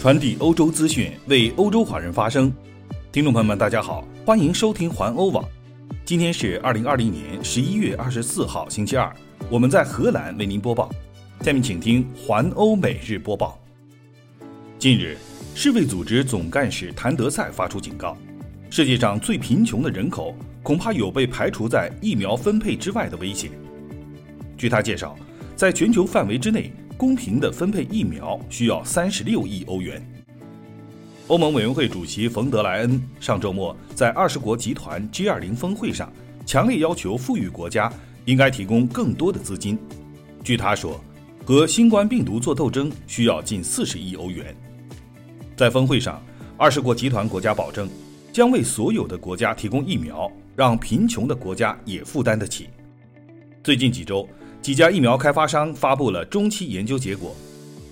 传递欧洲资讯，为欧洲华人发声。听众朋友们，大家好，欢迎收听环欧网。今天是二零二零年十一月二十四号，星期二。我们在荷兰为您播报。下面请听环欧每日播报。近日，世卫组织总干事谭德赛发出警告：世界上最贫穷的人口恐怕有被排除在疫苗分配之外的危险。据他介绍，在全球范围之内。公平的分配疫苗需要三十六亿欧元。欧盟委员会主席冯德莱恩上周末在二十国集团 G20 峰会上强烈要求富裕国家应该提供更多的资金。据他说，和新冠病毒做斗争需要近四十亿欧元。在峰会上，二十国集团国家保证将为所有的国家提供疫苗，让贫穷的国家也负担得起。最近几周。几家疫苗开发商发布了中期研究结果，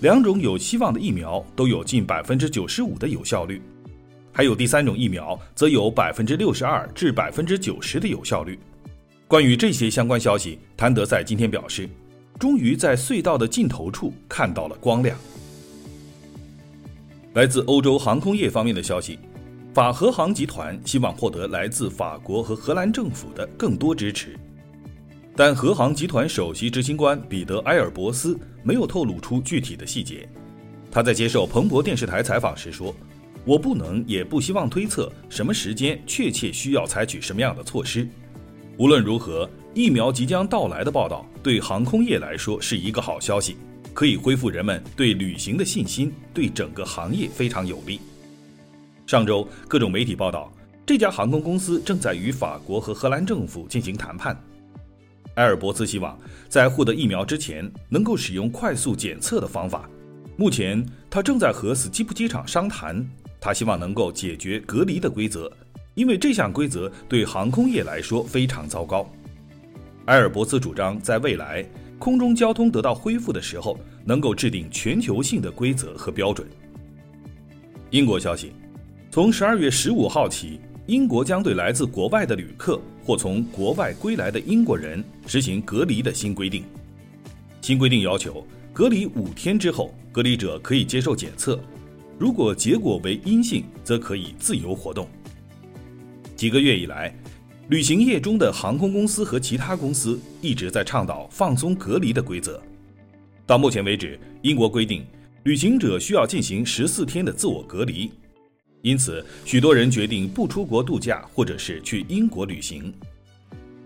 两种有希望的疫苗都有近百分之九十五的有效率，还有第三种疫苗则有百分之六十二至百分之九十的有效率。关于这些相关消息，谭德赛今天表示，终于在隧道的尽头处看到了光亮。来自欧洲航空业方面的消息，法荷航集团希望获得来自法国和荷兰政府的更多支持。但荷航集团首席执行官彼得·埃尔伯斯没有透露出具体的细节。他在接受彭博电视台采访时说：“我不能也不希望推测什么时间确切需要采取什么样的措施。无论如何，疫苗即将到来的报道对航空业来说是一个好消息，可以恢复人们对旅行的信心，对整个行业非常有利。”上周，各种媒体报道，这家航空公司正在与法国和荷兰政府进行谈判。埃尔伯斯希望在获得疫苗之前能够使用快速检测的方法。目前，他正在和斯基普机场商谈，他希望能够解决隔离的规则，因为这项规则对航空业来说非常糟糕。埃尔伯斯主张在未来空中交通得到恢复的时候，能够制定全球性的规则和标准。英国消息，从十二月十五号起。英国将对来自国外的旅客或从国外归来的英国人实行隔离的新规定。新规定要求，隔离五天之后，隔离者可以接受检测，如果结果为阴性，则可以自由活动。几个月以来，旅行业中的航空公司和其他公司一直在倡导放松隔离的规则。到目前为止，英国规定，旅行者需要进行十四天的自我隔离。因此，许多人决定不出国度假，或者是去英国旅行。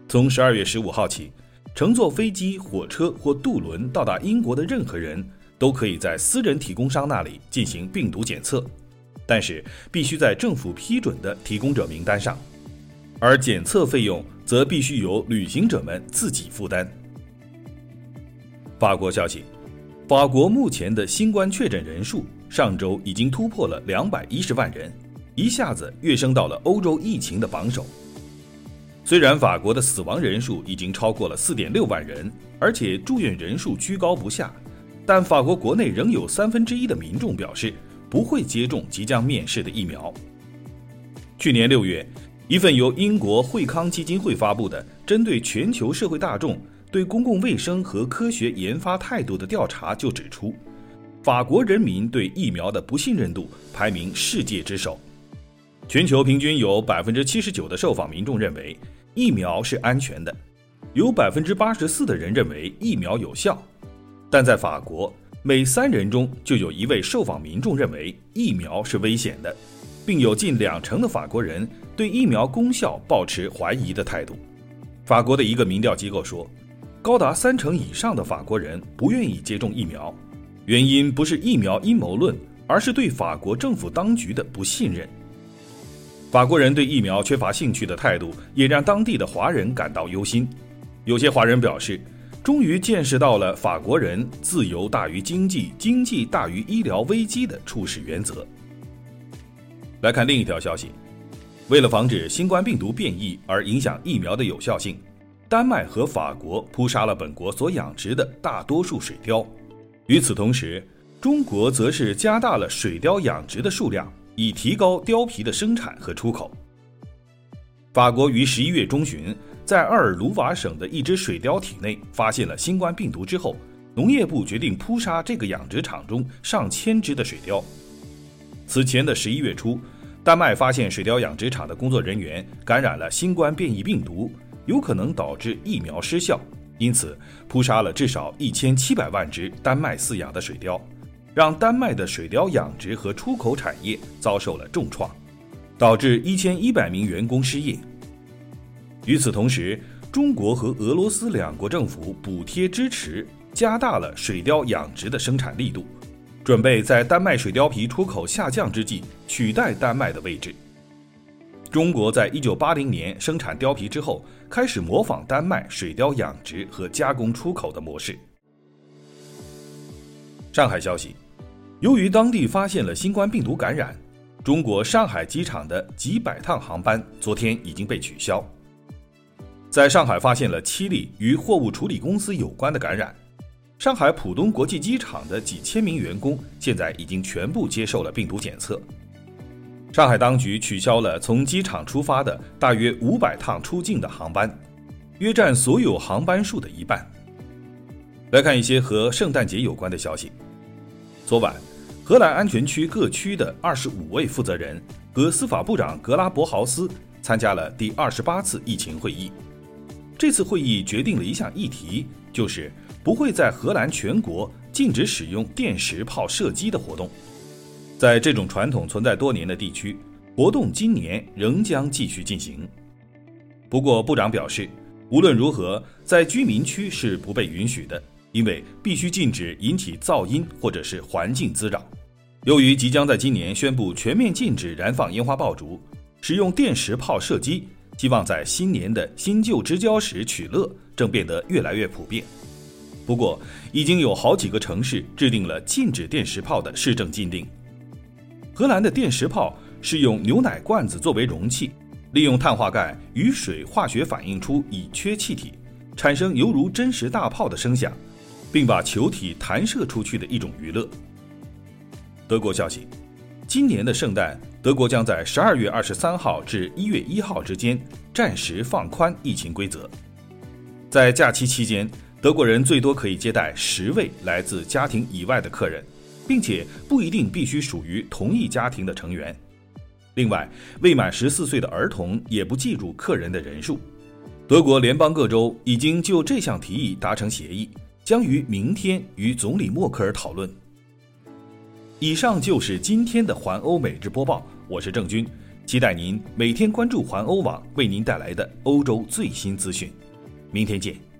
从十二月十五号起，乘坐飞机、火车或渡轮到达英国的任何人都可以在私人提供商那里进行病毒检测，但是必须在政府批准的提供者名单上，而检测费用则必须由旅行者们自己负担。法国消息，法国目前的新冠确诊人数。上周已经突破了两百一十万人，一下子跃升到了欧洲疫情的榜首。虽然法国的死亡人数已经超过了四点六万人，而且住院人数居高不下，但法国国内仍有三分之一的民众表示不会接种即将面世的疫苗。去年六月，一份由英国惠康基金会发布的针对全球社会大众对公共卫生和科学研发态度的调查就指出。法国人民对疫苗的不信任度排名世界之首，全球平均有百分之七十九的受访民众认为疫苗是安全的，有百分之八十四的人认为疫苗有效，但在法国，每三人中就有一位受访民众认为疫苗是危险的，并有近两成的法国人对疫苗功效保持怀疑的态度。法国的一个民调机构说，高达三成以上的法国人不愿意接种疫苗。原因不是疫苗阴谋论，而是对法国政府当局的不信任。法国人对疫苗缺乏兴趣的态度，也让当地的华人感到忧心。有些华人表示，终于见识到了法国人“自由大于经济，经济大于医疗危机”的处事原则。来看另一条消息，为了防止新冠病毒变异而影响疫苗的有效性，丹麦和法国扑杀了本国所养殖的大多数水貂。与此同时，中国则是加大了水貂养殖的数量，以提高貂皮的生产和出口。法国于十一月中旬在阿尔卢瓦省的一只水貂体内发现了新冠病毒之后，农业部决定扑杀这个养殖场中上千只的水貂。此前的十一月初，丹麦发现水貂养殖场的工作人员感染了新冠变异病毒，有可能导致疫苗失效，因此扑杀了至少一千七百万只丹麦饲养的水貂，让丹麦的水貂养殖和出口产业遭受了重创，导致一千一百名员工失业。与此同时，中国和俄罗斯两国政府补贴支持，加大了水貂养殖的生产力度，准备在丹麦水貂皮出口下降之际取代丹麦的位置。中国在一九八零年生产貂皮之后，开始模仿丹麦水貂养殖和加工出口的模式。上海消息，由于当地发现了新冠病毒感染，中国上海机场的几百趟航班昨天已经被取消。在上海发现了七例与货物处理公司有关的感染，上海浦东国际机场的几千名员工现在已经全部接受了病毒检测。上海当局取消了从机场出发的大约五百趟出境的航班，约占所有航班数的一半。来看一些和圣诞节有关的消息。昨晚，荷兰安全区各区的二十五位负责人和司法部长格拉伯豪斯参加了第二十八次疫情会议。这次会议决定了一项议题，就是不会在荷兰全国禁止使用电石炮射击的活动。在这种传统存在多年的地区，活动今年仍将继续进行。不过，部长表示，无论如何，在居民区是不被允许的，因为必须禁止引起噪音或者是环境滋扰。由于即将在今年宣布全面禁止燃放烟花爆竹，使用电石炮射击。希望在新年的新旧之交时取乐，正变得越来越普遍。不过，已经有好几个城市制定了禁止电石炮的市政禁令。荷兰的电石炮是用牛奶罐子作为容器，利用碳化钙与水化学反应出乙炔气体，产生犹如真实大炮的声响，并把球体弹射出去的一种娱乐。德国消息。今年的圣诞，德国将在十二月二十三号至一月一号之间暂时放宽疫情规则。在假期期间，德国人最多可以接待十位来自家庭以外的客人，并且不一定必须属于同一家庭的成员。另外，未满十四岁的儿童也不计入客人的人数。德国联邦各州已经就这项提议达成协议，将于明天与总理默克尔讨论。以上就是今天的环欧每日播报，我是郑军，期待您每天关注环欧网为您带来的欧洲最新资讯，明天见。